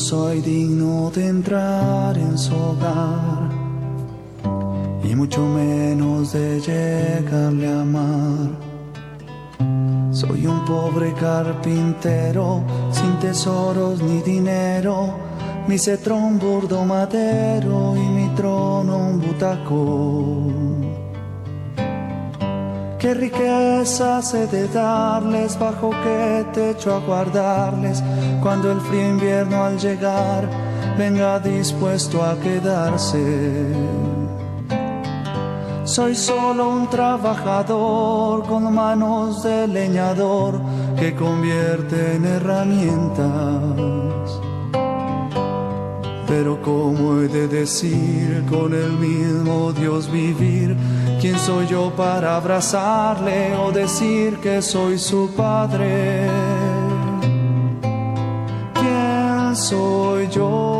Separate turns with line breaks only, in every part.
soy digno de entrar en su hogar, y mucho menos de llegarle a amar. Soy un pobre carpintero, sin tesoros ni dinero, mi cetrón burdo madero y mi trono un butacón. Qué riquezas he de darles, bajo qué techo aguardarles, cuando el frío invierno al llegar venga dispuesto a quedarse. Soy solo un trabajador con manos de leñador que convierte en herramientas. Pero ¿cómo he de decir con el mismo Dios vivir? ¿Quién soy yo para abrazarle o decir que soy su padre? ¿Quién soy yo?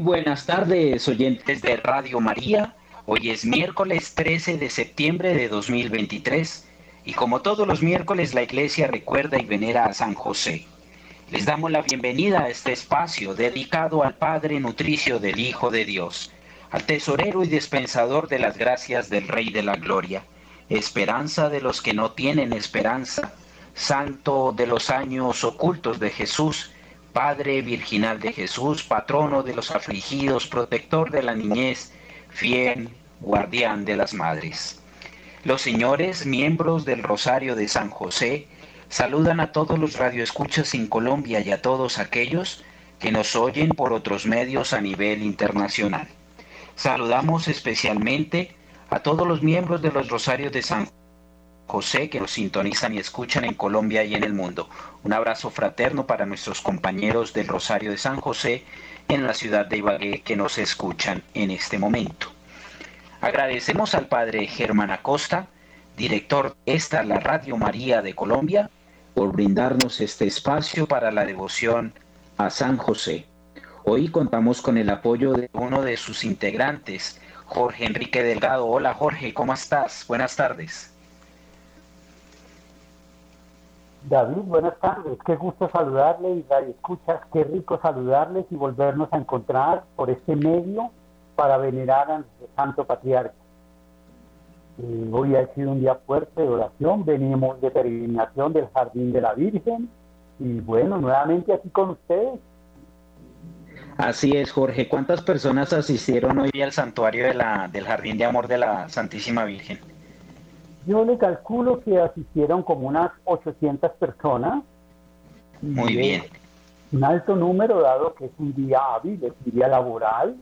buenas tardes, oyentes de Radio María. Hoy es miércoles 13 de septiembre de 2023 y como todos los miércoles la Iglesia recuerda y venera a San José. Les damos la bienvenida a este espacio dedicado al Padre Nutricio del Hijo de Dios, al tesorero y dispensador de las gracias del Rey de la Gloria, esperanza de los que no tienen esperanza, santo de los años ocultos de Jesús, Padre Virginal de Jesús, patrono de los afligidos, protector de la niñez, fiel guardián de las madres. Los señores, miembros del Rosario de San José, saludan a todos los radioescuchas en Colombia y a todos aquellos que nos oyen por otros medios a nivel internacional. Saludamos especialmente a todos los miembros de los Rosarios de San José, que nos sintonizan y escuchan en Colombia y en el mundo. Un abrazo fraterno para nuestros compañeros del Rosario de San José en la ciudad de Ibagué que nos escuchan en este momento. Agradecemos al padre Germán Acosta, director de esta la Radio María de Colombia, por brindarnos este espacio para la devoción a San José. Hoy contamos con el apoyo de uno de sus integrantes, Jorge Enrique Delgado. Hola Jorge, ¿cómo estás? Buenas tardes.
David, buenas tardes. Qué gusto saludarle y Radio Escuchas. Qué rico saludarles y volvernos a encontrar por este medio para venerar a Santo Patriarca. Eh, hoy ha sido un día fuerte de oración. Venimos de peregrinación del Jardín de la Virgen. Y bueno, nuevamente aquí con ustedes.
Así es, Jorge. ¿Cuántas personas asistieron hoy al santuario de la, del Jardín de Amor de la Santísima Virgen?
Yo le calculo que asistieron como unas 800 personas.
Muy bien.
Un alto número, dado que es un día hábil, es un día laboral,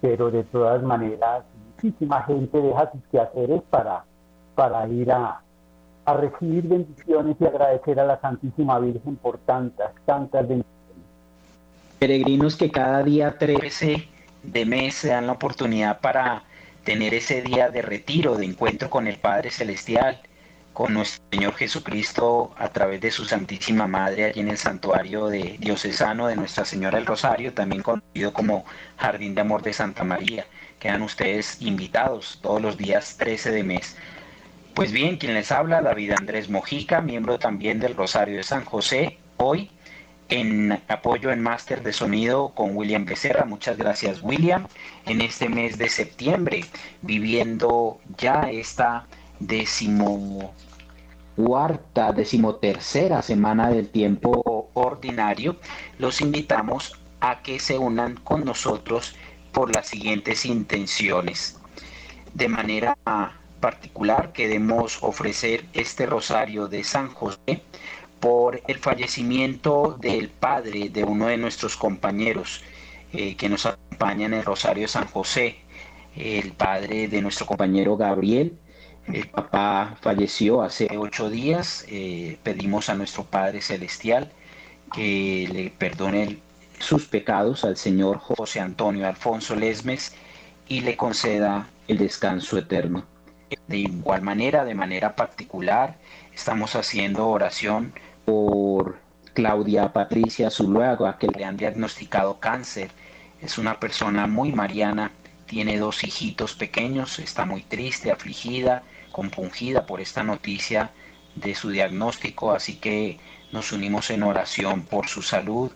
pero de todas maneras, muchísima gente deja sus quehaceres para, para ir a, a recibir bendiciones y agradecer a la Santísima Virgen por tantas, tantas bendiciones.
Peregrinos que cada día 13 de mes se dan la oportunidad para tener ese día de retiro, de encuentro con el Padre Celestial, con nuestro Señor Jesucristo a través de su Santísima Madre allí en el santuario de diocesano de Nuestra Señora del Rosario, también conocido como Jardín de Amor de Santa María. Quedan ustedes invitados todos los días 13 de mes. Pues bien, quien les habla, David Andrés Mojica, miembro también del Rosario de San José, hoy en apoyo en máster de sonido con William Becerra. Muchas gracias William. En este mes de septiembre, viviendo ya esta decimocuarta, decimotercera semana del tiempo ordinario, los invitamos a que se unan con nosotros por las siguientes intenciones. De manera particular queremos ofrecer este rosario de San José por el fallecimiento del padre de uno de nuestros compañeros eh, que nos acompaña en el Rosario de San José, el padre de nuestro compañero Gabriel. El papá falleció hace ocho días. Eh, pedimos a nuestro Padre Celestial que le perdone sus pecados al señor José Antonio Alfonso Lesmes y le conceda el descanso eterno. De igual manera, de manera particular, estamos haciendo oración por Claudia Patricia Zuluaga, que le han diagnosticado cáncer. Es una persona muy mariana, tiene dos hijitos pequeños, está muy triste, afligida, compungida por esta noticia de su diagnóstico, así que nos unimos en oración por su salud,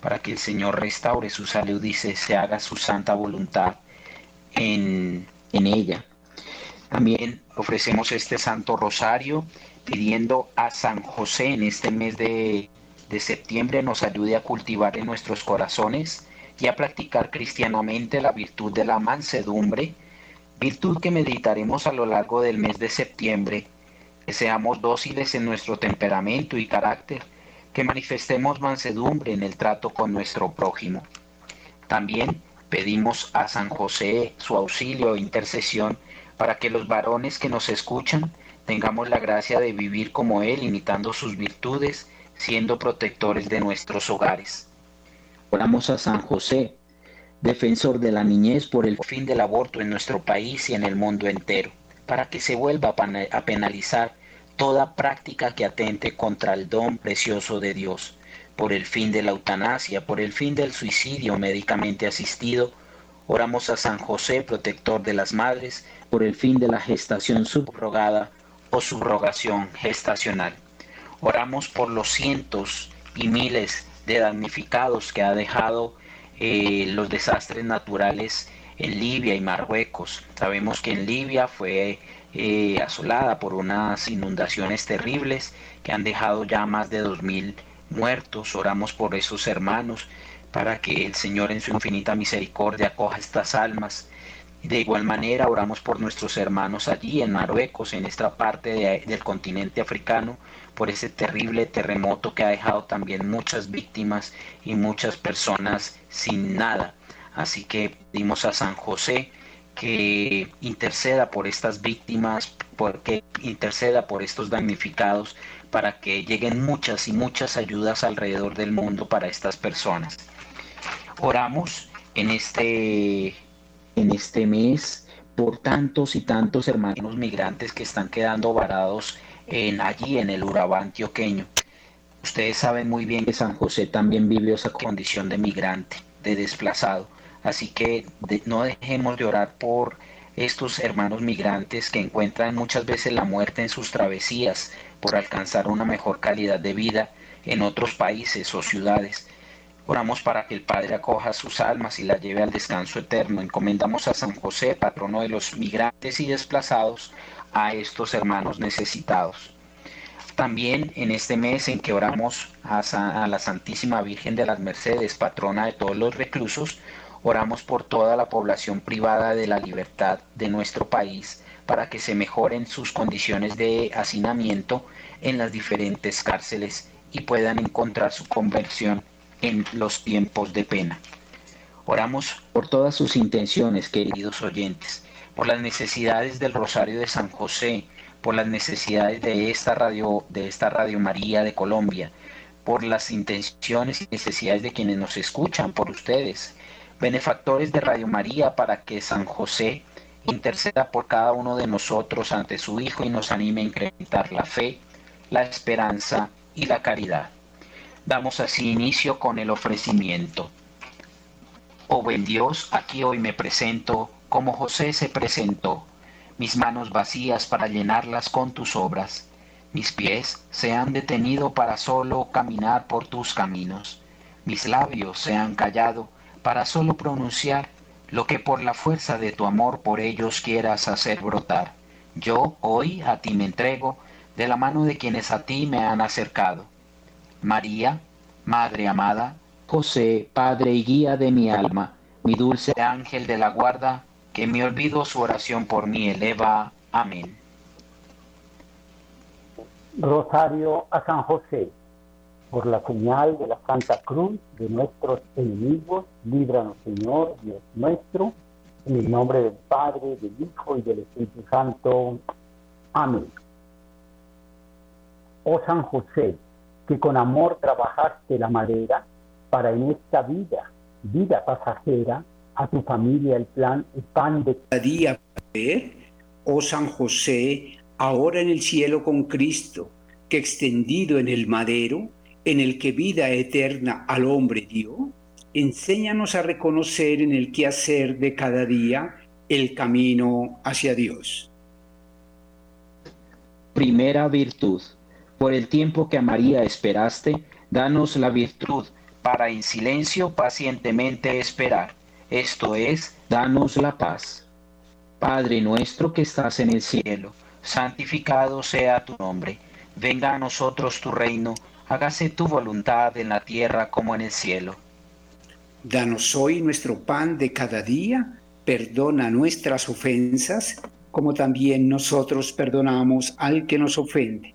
para que el Señor restaure su salud y se, haga su santa voluntad en, en ella. También ofrecemos este Santo Rosario pidiendo a San José en este mes de, de septiembre nos ayude a cultivar en nuestros corazones y a practicar cristianamente la virtud de la mansedumbre, virtud que meditaremos a lo largo del mes de septiembre, que seamos dóciles en nuestro temperamento y carácter, que manifestemos mansedumbre en el trato con nuestro prójimo. También pedimos a San José su auxilio e intercesión para que los varones que nos escuchan tengamos la gracia de vivir como Él, imitando sus virtudes, siendo protectores de nuestros hogares. Oramos a San José, defensor de la niñez por el fin del aborto en nuestro país y en el mundo entero, para que se vuelva a penalizar toda práctica que atente contra el don precioso de Dios, por el fin de la eutanasia, por el fin del suicidio médicamente asistido, Oramos a San José, protector de las madres, por el fin de la gestación subrogada, o subrogación gestacional. Oramos por los cientos y miles de damnificados que ha dejado eh, los desastres naturales en Libia y Marruecos. Sabemos que en Libia fue eh, asolada por unas inundaciones terribles que han dejado ya más de 2.000 muertos. Oramos por esos hermanos para que el Señor en su infinita misericordia coja estas almas de igual manera, oramos por nuestros hermanos allí en Marruecos, en esta parte del continente africano, por ese terrible terremoto que ha dejado también muchas víctimas y muchas personas sin nada. Así que pedimos a San José que interceda por estas víctimas, porque interceda por estos damnificados, para que lleguen muchas y muchas ayudas alrededor del mundo para estas personas. Oramos en este en este mes por tantos y tantos hermanos migrantes que están quedando varados en allí en el Urabá antioqueño. Ustedes saben muy bien que San José también vivió esa condición de migrante, de desplazado. Así que no dejemos de orar por estos hermanos migrantes que encuentran muchas veces la muerte en sus travesías por alcanzar una mejor calidad de vida en otros países o ciudades. Oramos para que el Padre acoja sus almas y las lleve al descanso eterno. Encomendamos a San José, patrono de los migrantes y desplazados, a estos hermanos necesitados. También en este mes en que oramos a, a la Santísima Virgen de las Mercedes, patrona de todos los reclusos, oramos por toda la población privada de la libertad de nuestro país para que se mejoren sus condiciones de hacinamiento en las diferentes cárceles y puedan encontrar su conversión en los tiempos de pena. Oramos por todas sus intenciones, queridos oyentes, por las necesidades del Rosario de San José, por las necesidades de esta radio, de esta Radio María de Colombia, por las intenciones y necesidades de quienes nos escuchan, por ustedes, benefactores de Radio María, para que San José interceda por cada uno de nosotros ante su Hijo y nos anime a incrementar la fe, la esperanza y la caridad. Damos así inicio con el ofrecimiento. Oh buen Dios, aquí hoy me presento como José se presentó, mis manos vacías para llenarlas con tus obras. Mis pies se han detenido para solo caminar por tus caminos. Mis labios se han callado para solo pronunciar lo que por la fuerza de tu amor por ellos quieras hacer brotar. Yo hoy a ti me entrego de la mano de quienes a ti me han acercado. María, Madre amada, José, Padre y guía de mi alma, mi dulce ángel de la guarda, que me olvido su oración por mí eleva. Amén.
Rosario a San José, por la señal de la Santa Cruz de nuestros enemigos, líbranos Señor, Dios nuestro, en el nombre del Padre, del Hijo y del Espíritu Santo. Amén. Oh San José, que con amor trabajaste la madera para en esta vida, vida pasajera, a tu familia el plan, el pan de cada día.
o Oh San José, ahora en el cielo con Cristo, que extendido en el madero, en el que vida eterna al hombre dio, enséñanos a reconocer en el quehacer de cada día el camino hacia Dios.
Primera virtud, por el tiempo que a María esperaste, danos la virtud para en silencio pacientemente esperar. Esto es, danos la paz. Padre nuestro que estás en el cielo, santificado sea tu nombre. Venga a nosotros tu reino, hágase tu voluntad en la tierra como en el cielo.
Danos hoy nuestro pan de cada día, perdona nuestras ofensas, como también nosotros perdonamos al que nos ofende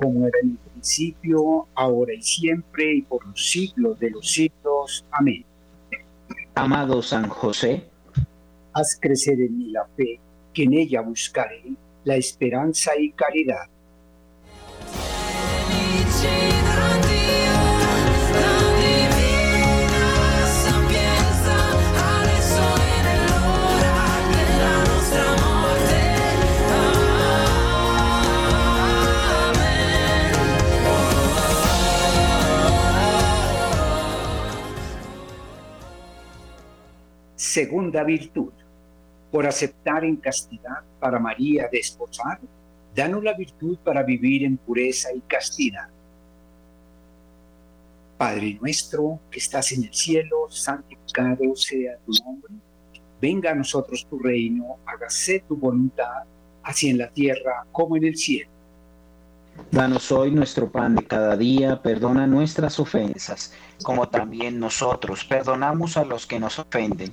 como era en el principio, ahora y siempre, y por los siglos de los siglos. Amén.
Amado San José,
haz crecer en mí la fe, que en ella buscaré la esperanza y caridad.
Segunda virtud, por aceptar en castidad para María desposar, danos la virtud para vivir en pureza y castidad. Padre nuestro que estás en el cielo, santificado sea tu nombre, venga a nosotros tu reino, hágase tu voluntad, así en la tierra como en el cielo. Danos hoy nuestro pan de cada día, perdona nuestras ofensas, como también nosotros perdonamos a los que nos ofenden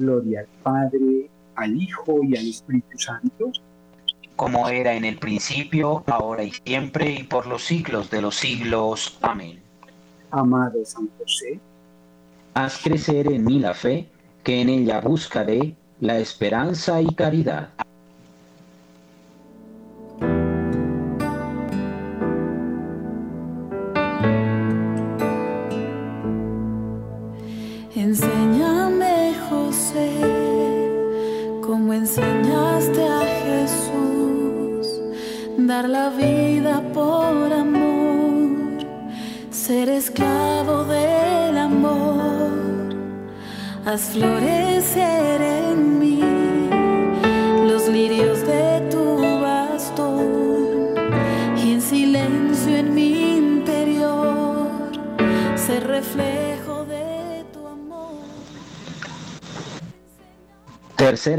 gloria al Padre, al Hijo y al Espíritu Santo.
Como era en el principio, ahora y siempre, y por los siglos de los siglos. Amén.
Amado San José, haz crecer en mí la fe, que en ella buscaré la esperanza y caridad.
como enseñaste a Jesús dar la vida por amor, ser esclavo del amor, haz florecer en mí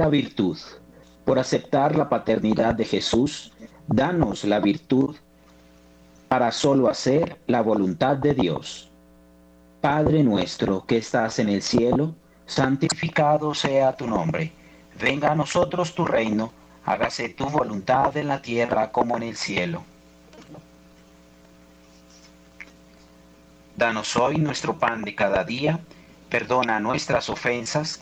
virtud, por aceptar la paternidad de Jesús, danos la virtud para solo hacer la voluntad de Dios. Padre nuestro que estás en el cielo, santificado sea tu nombre. Venga a nosotros tu reino, hágase tu voluntad en la tierra como en el cielo. Danos hoy nuestro pan de cada día, perdona nuestras ofensas,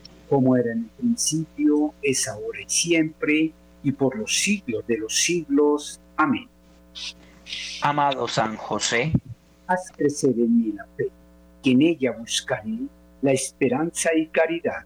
como era en el principio, es ahora y siempre, y por los siglos de los siglos. Amén.
Amado San José,
haz crecer en mí la fe, que en ella buscaré la esperanza y caridad.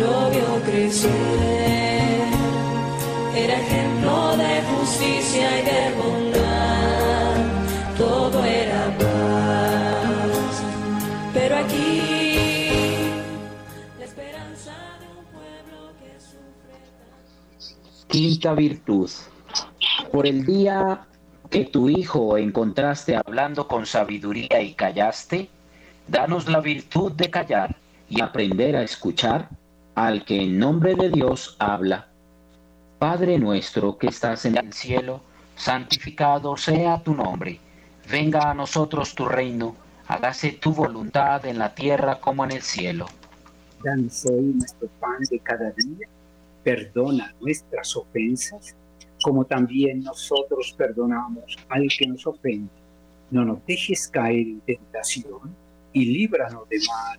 lo vio crecer. Era ejemplo de justicia y de bondad, todo era paz. Pero aquí, la esperanza de un pueblo que
sufre. Quinta virtud. Por el día que tu Hijo encontraste hablando con sabiduría y callaste, danos la virtud de callar y aprender a escuchar al que en nombre de Dios habla. Padre nuestro que estás en el cielo, santificado sea tu nombre. Venga a nosotros tu reino, hágase tu voluntad en la tierra como en el cielo.
Danos hoy nuestro pan de cada día, perdona nuestras ofensas, como también nosotros perdonamos al que nos ofende. No nos dejes caer en tentación y líbranos de mal.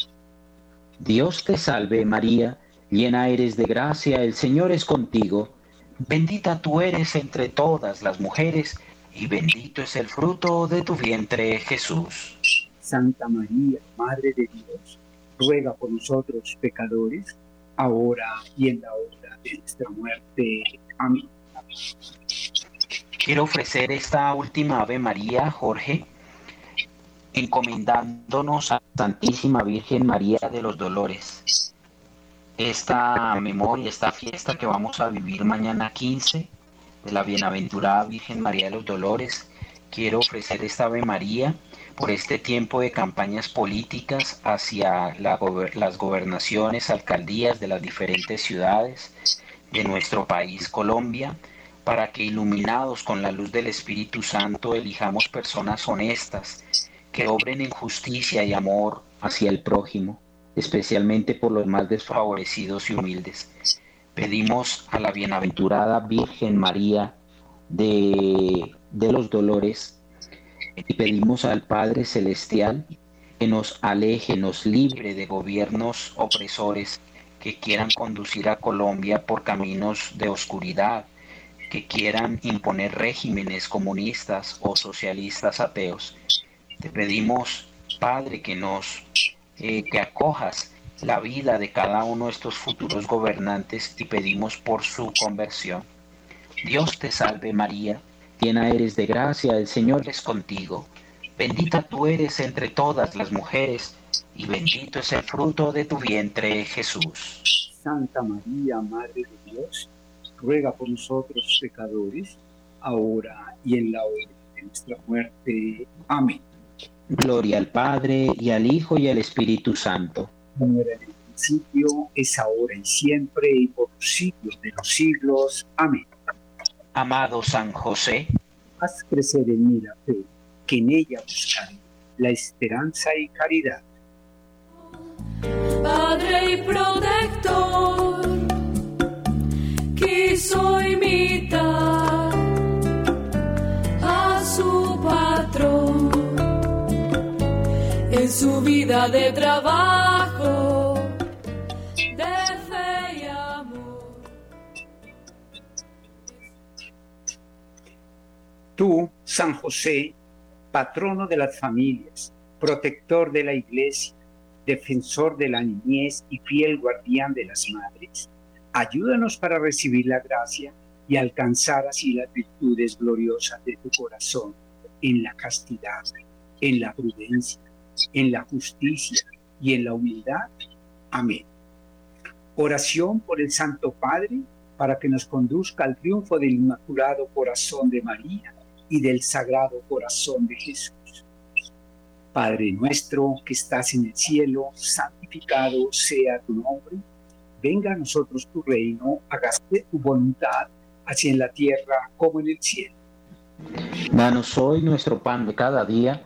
Dios te salve María, llena eres de gracia, el Señor es contigo, bendita tú eres entre todas las mujeres, y bendito es el fruto de tu vientre Jesús.
Santa María, Madre de Dios, ruega por nosotros pecadores, ahora y en la hora de nuestra muerte. Amén.
Quiero ofrecer esta última Ave María, Jorge, encomendándonos a Santísima Virgen María de los Dolores. Esta memoria, esta fiesta que vamos a vivir mañana 15 de la Bienaventurada Virgen María de los Dolores, quiero ofrecer esta Ave María por este tiempo de campañas políticas hacia las gobernaciones, alcaldías de las diferentes ciudades de nuestro país Colombia, para que iluminados con la luz del Espíritu Santo elijamos personas honestas que obren en justicia y amor hacia el prójimo, especialmente por los más desfavorecidos y humildes. Pedimos a la bienaventurada Virgen María de, los Dolores y pedimos al Padre Celestial que nos aleje, nos libre de gobiernos opresores que quieran conducir a Colombia por caminos de oscuridad, que quieran imponer regímenes comunistas o socialistas ateos te pedimos, Padre, que nos, eh, que acojas la vida de cada uno de estos futuros gobernantes y pedimos por su conversión. Dios te salve María, llena eres de gracia, el Señor es contigo. Bendita tú eres entre todas las mujeres, y bendito es el fruto de tu vientre, Jesús.
Santa María, Madre de Dios, ruega por nosotros pecadores, ahora y en la hora de nuestra muerte. Amén.
Gloria al Padre y al Hijo y al Espíritu Santo.
Como era en el principio, es ahora y siempre y por los siglos de los siglos. Amén.
Amado San José,
haz crecer en mí la fe, que en ella buscaré la esperanza y caridad.
Padre y protector, que soy mi su vida de trabajo, de fe y amor.
Tú, San José, patrono de las familias, protector de la iglesia, defensor de la niñez y fiel guardián de las madres, ayúdanos para recibir la gracia y alcanzar así las virtudes gloriosas de tu corazón en la castidad, en la prudencia en la justicia y en la humildad. Amén. Oración por el Santo Padre para que nos conduzca al triunfo del Inmaculado Corazón de María y del Sagrado Corazón de Jesús. Padre nuestro que estás en el cielo, santificado sea tu nombre. Venga a nosotros tu reino, hágase tu voluntad, así en la tierra como en el cielo. Danos hoy nuestro pan de cada día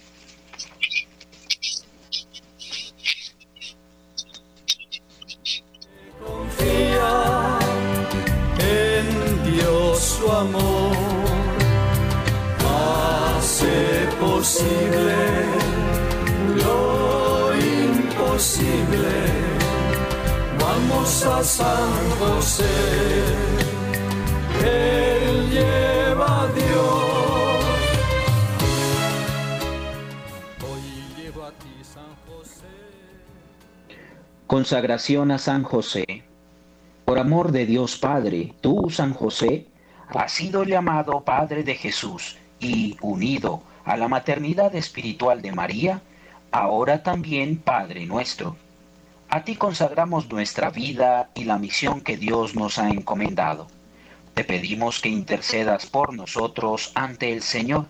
imposible, lo
imposible. Vamos a San José, Él lleva a Dios. Hoy llevo a ti, San José. Consagración a San José. Por amor de Dios Padre, tú, San José, has sido llamado Padre de Jesús y unido a la maternidad espiritual de María, ahora también Padre nuestro. A ti consagramos nuestra vida y la misión que Dios nos ha encomendado. Te pedimos que intercedas por nosotros ante el Señor,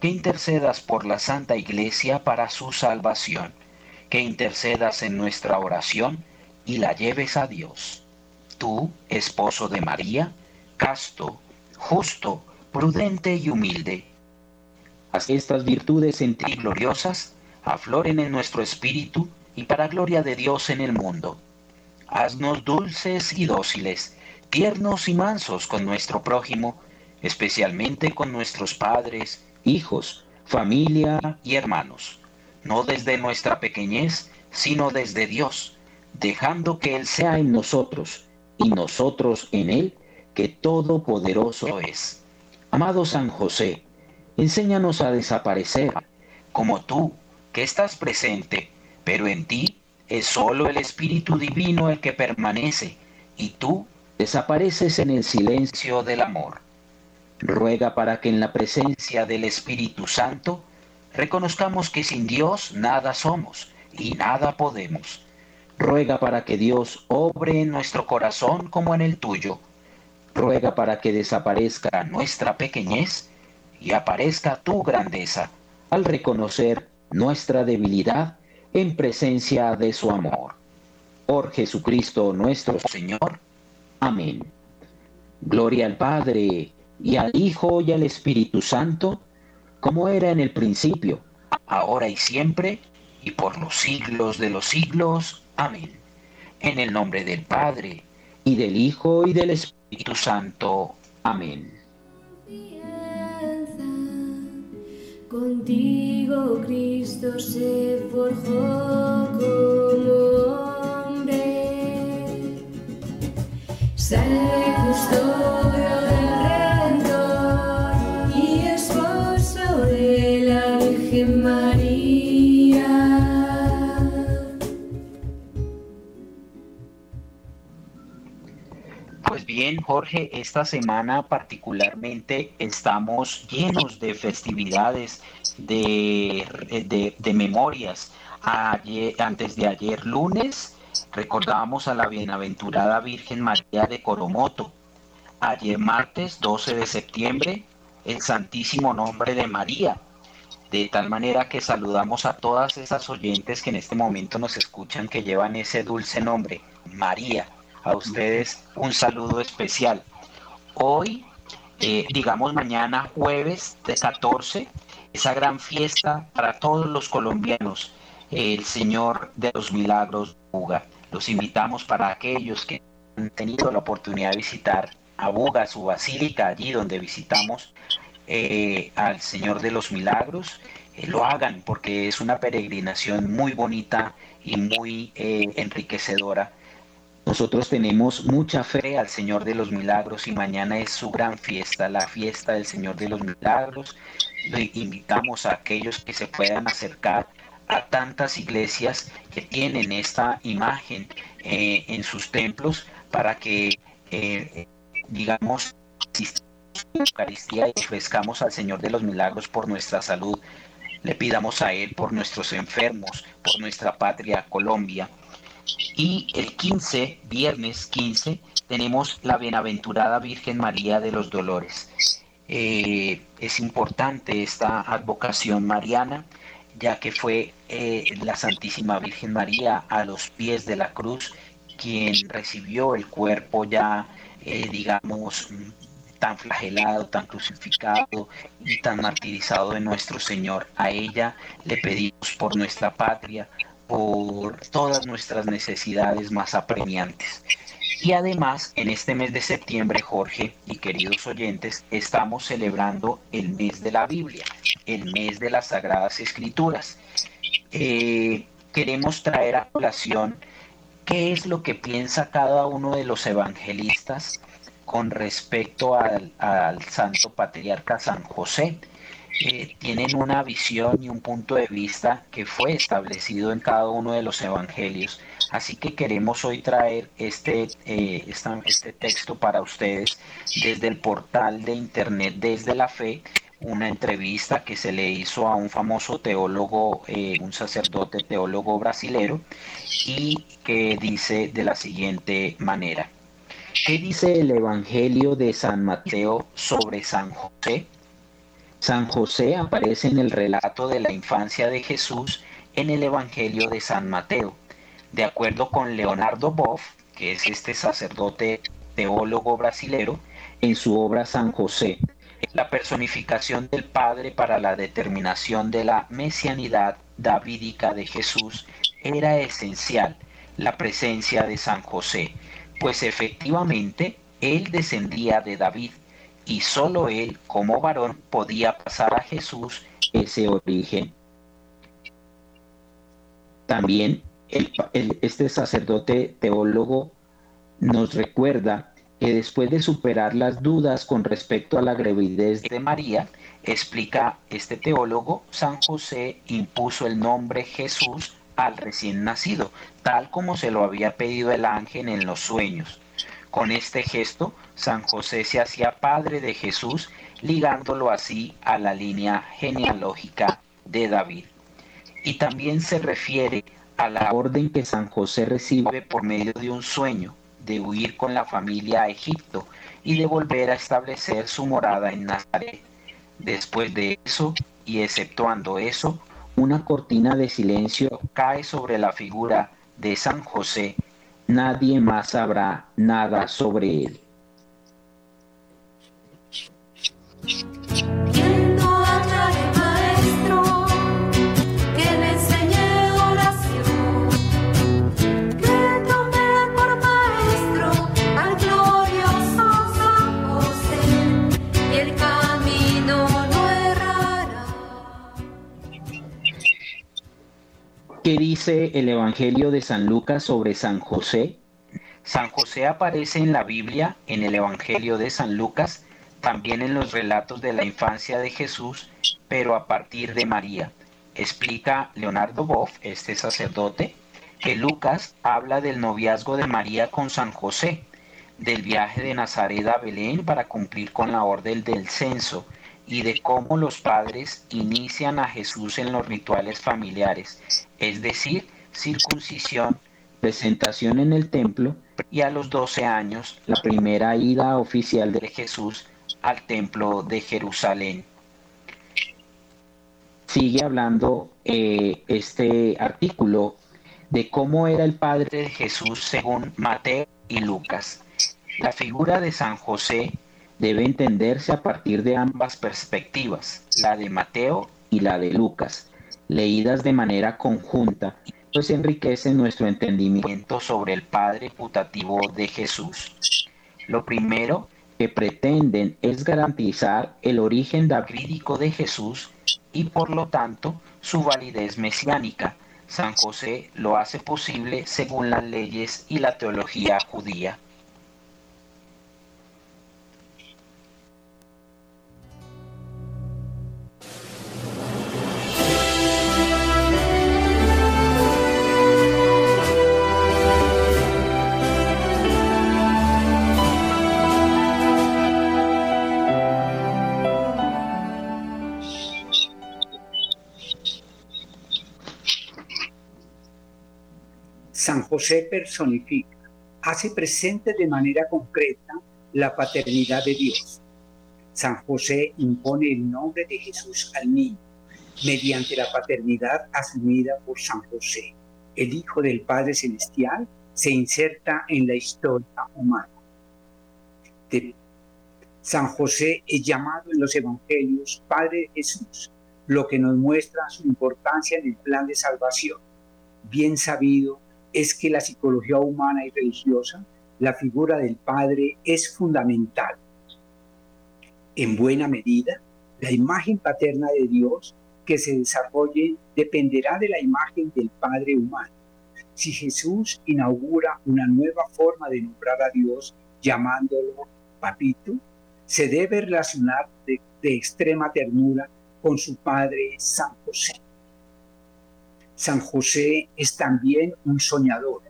que intercedas por la Santa Iglesia para su salvación, que intercedas en nuestra oración y la lleves a Dios. Tú, esposo de María, casto, justo, prudente y humilde, estas virtudes en ti gloriosas afloren en nuestro espíritu y para gloria de Dios en el mundo. Haznos dulces y dóciles, tiernos y mansos con nuestro prójimo, especialmente con nuestros padres, hijos, familia y hermanos, no desde nuestra pequeñez, sino desde Dios, dejando que Él sea en nosotros y nosotros en Él, que todopoderoso es. Amado San José, Enséñanos a desaparecer, como tú, que estás presente, pero en ti es solo el Espíritu Divino el que permanece, y tú desapareces en el silencio del amor. Ruega para que en la presencia del Espíritu Santo reconozcamos que sin Dios nada somos y nada podemos. Ruega para que Dios obre en nuestro corazón como en el tuyo. Ruega para que desaparezca nuestra pequeñez y aparezca tu grandeza, al reconocer nuestra debilidad en presencia de su amor. Por Jesucristo nuestro Señor. Amén. Gloria al Padre, y al Hijo, y al Espíritu Santo, como era en el principio, ahora y siempre, y por los siglos de los siglos. Amén. En el nombre del Padre, y del Hijo, y del Espíritu Santo. Amén.
Contigo Cristo se forjó como hombre.
Jorge, esta semana particularmente estamos llenos de festividades, de, eh, de, memorias. Ayer, antes de ayer lunes recordábamos a la bienaventurada Virgen María de Coromoto. Ayer martes 12 de septiembre, el Santísimo Nombre de María. De tal manera que saludamos a todas esas oyentes que en este momento nos escuchan que llevan ese dulce nombre, María a ustedes un saludo especial. Hoy, eh, digamos mañana jueves de 14, esa gran fiesta para todos los colombianos, el Señor de los Milagros Buga. Los invitamos para aquellos que han tenido la oportunidad de visitar a Buga, su basílica, allí donde visitamos eh, al Señor de los Milagros, eh, lo hagan porque es una peregrinación muy bonita y muy enriquecedora nosotros tenemos mucha fe al Señor de los Milagros y mañana es su gran fiesta, la fiesta del Señor de los Milagros. Le invitamos a aquellos que se puedan acercar a tantas iglesias que tienen esta imagen eh, en sus templos para que, eh, digamos, Eucaristía y ofrezcamos al Señor de los Milagros por nuestra salud. Le pidamos a Él por nuestros enfermos, por nuestra patria Colombia. Y el 15, viernes 15, tenemos la Bienaventurada Virgen María de los Dolores. Eh, es importante esta advocación mariana, ya que fue eh, la Santísima Virgen María a los pies de la cruz quien recibió el cuerpo ya, eh, digamos, tan flagelado, tan crucificado y tan martirizado de nuestro Señor. A ella le pedimos por nuestra patria, por todas nuestras necesidades más apremiantes. Y además, en este mes de septiembre, Jorge y queridos oyentes, estamos celebrando el mes de la Biblia, el mes de las Sagradas Escrituras. Eh, queremos traer a oración qué es lo que piensa cada uno de los evangelistas con respecto al Santo Patriarca San José tienen una visión y un punto de vista que fue establecido en cada uno de los evangelios. Así que queremos hoy traer este, eh, este texto para ustedes desde el portal de internet Desde la Fe, una entrevista que se le hizo a un famoso teólogo, eh, un sacerdote teólogo brasilero, y que dice de la siguiente manera. ¿Qué dice el Evangelio de San Mateo sobre San José? San José aparece en el relato de la infancia de Jesús en el Evangelio de San Mateo. De acuerdo con Leonardo Boff, que es este sacerdote teólogo brasilero, en su obra San José, la personificación del Padre para la determinación de la mesianidad davídica de Jesús era esencial la presencia de San José, pues efectivamente él descendía de David y solo él como varón podía pasar a Jesús ese origen. También este sacerdote teólogo nos recuerda que después de superar las dudas con respecto a la gravidez de María, explica este teólogo, San José impuso el nombre Jesús al recién nacido, tal como se lo había pedido el ángel en los sueños. Con este gesto, San José se hacía padre de Jesús, ligándolo así a la línea genealógica de David. Y también se refiere a la orden que San José recibe por medio de un sueño, de huir con la familia a Egipto y de volver a establecer su morada en Nazaret. Después de eso, y exceptuando eso, una cortina de silencio cae sobre la figura de San José nadie más sabrá nada sobre él. ¿Qué dice el Evangelio de San Lucas sobre San José? San José aparece en la Biblia, en el Evangelio de San Lucas, también en los relatos de la infancia de Jesús, pero a partir de María. Explica Leonardo Boff, este sacerdote, que Lucas habla del noviazgo de María con San José, del viaje de Nazaret a Belén para cumplir con la orden del censo, y de cómo los padres inician a Jesús en los rituales familiares, es decir, circuncisión, presentación en el templo y a los 12 años la primera ida oficial de Jesús al templo de Jerusalén. Sigue hablando eh, este artículo de cómo era el padre de Jesús según Mateo y Lucas. La figura de San José debe entenderse a partir de ambas perspectivas, la de Mateo y la de Lucas, leídas de manera conjunta, pues enriquece nuestro entendimiento sobre el Padre putativo de Jesús. Lo primero que pretenden es garantizar el origen davídico de Jesús y por lo tanto su validez mesiánica. San José lo hace posible según las leyes y la teología judía. José personifica, hace presente de manera concreta la paternidad de Dios. San José impone el nombre de Jesús al niño mediante la paternidad asumida por San José. El Hijo del Padre Celestial se inserta en la historia humana. San José es llamado en los Evangelios Padre Jesús, lo que nos muestra su importancia en el plan de salvación. Bien sabido es que la psicología humana y religiosa, la figura del padre es fundamental. En buena medida, la imagen paterna de Dios que se desarrolle dependerá de la imagen del Padre humano. Si Jesús inaugura una nueva forma de nombrar a Dios llamándolo papito, se debe relacionar de, de extrema ternura con su Padre San José. San José es también un soñador,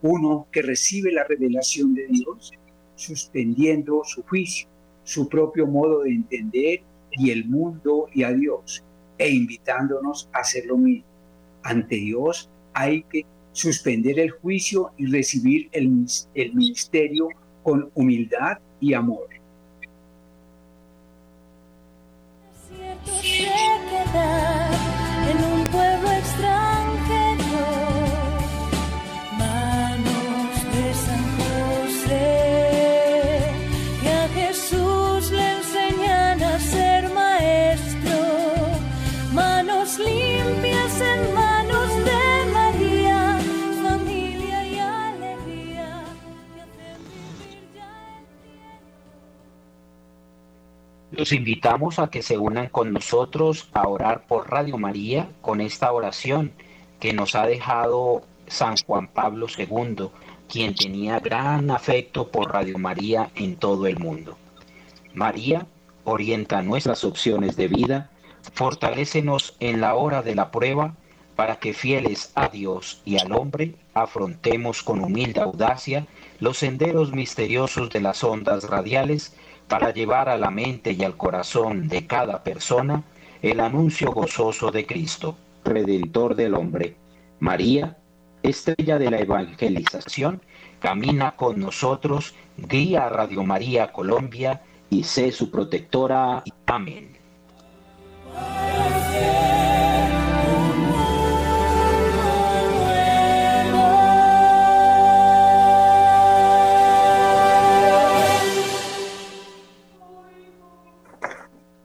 uno que recibe la revelación de Dios, suspendiendo su juicio, su propio modo de entender y el mundo y a Dios, e invitándonos a hacer lo mismo. Ante Dios hay que suspender el juicio y recibir el, ministerio con humildad y amor. Los invitamos a que se unan con nosotros a orar por Radio María con esta oración que nos ha dejado San Juan Pablo II, quien tenía gran afecto por Radio María en todo el mundo. María orienta nuestras opciones de vida, fortalécenos en la hora de la prueba para que fieles a Dios y al hombre afrontemos con humilde audacia los senderos misteriosos de las ondas radiales para llevar a la mente y al corazón de cada persona el anuncio gozoso de Cristo, Redentor del hombre. María, estrella de la evangelización, camina con nosotros, guía a Radio María Colombia y sé su protectora. Amén.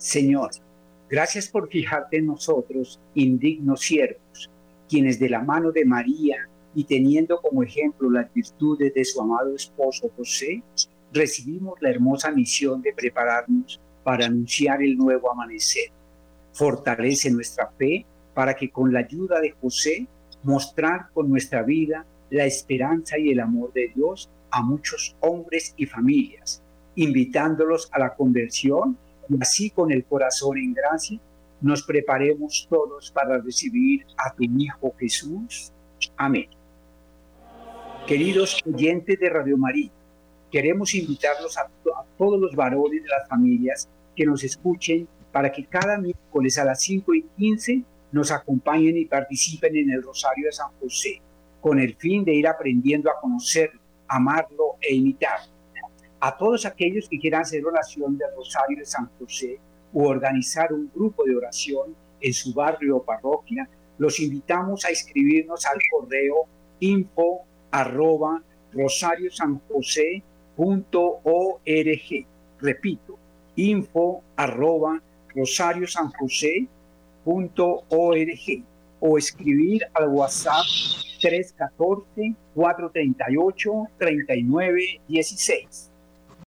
Señor, gracias por fijarte en nosotros, indignos siervos, quienes de la mano de María y teniendo como ejemplo las virtudes de su amado esposo José, recibimos la hermosa misión de prepararnos para anunciar el nuevo amanecer. Fortalece nuestra fe para que con la ayuda de José mostrar con nuestra vida la esperanza y el amor de Dios a muchos hombres y familias, invitándolos a la conversión y así con el corazón en gracia nos preparemos todos para recibir a tu Hijo Jesús. Amén. Queridos oyentes de Radio María, queremos invitarlos a, todos los varones de las familias que nos escuchen para que cada miércoles a las 5 y 15 nos acompañen y participen en el Rosario de San José, con el fin de ir aprendiendo a conocerlo, amarlo e imitarlo a todos aquellos que quieran hacer oración de Rosario de San José o organizar un grupo de oración en su barrio o parroquia, los invitamos a escribirnos al correo info arroba rosariosanjose.org. Repito, info arroba rosariosanjose.org o escribir al WhatsApp 314-438-3916.